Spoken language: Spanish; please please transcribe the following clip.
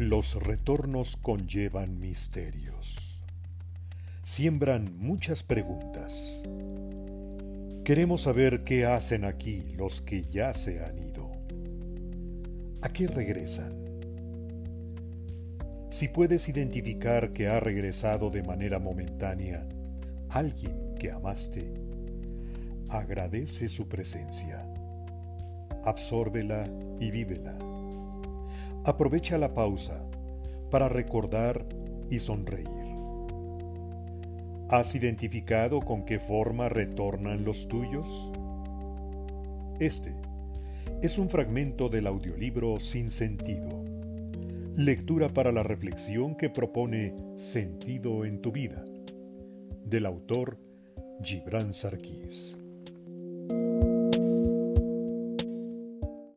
Los retornos conllevan misterios. Siembran muchas preguntas. Queremos saber qué hacen aquí los que ya se han ido. ¿A qué regresan? Si puedes identificar que ha regresado de manera momentánea alguien que amaste, agradece su presencia. Absórbela y vívela Aprovecha la pausa para recordar y sonreír. ¿Has identificado con qué forma retornan los tuyos? Este es un fragmento del audiolibro Sin Sentido, lectura para la reflexión que propone Sentido en tu vida, del autor Gibran Sarkis.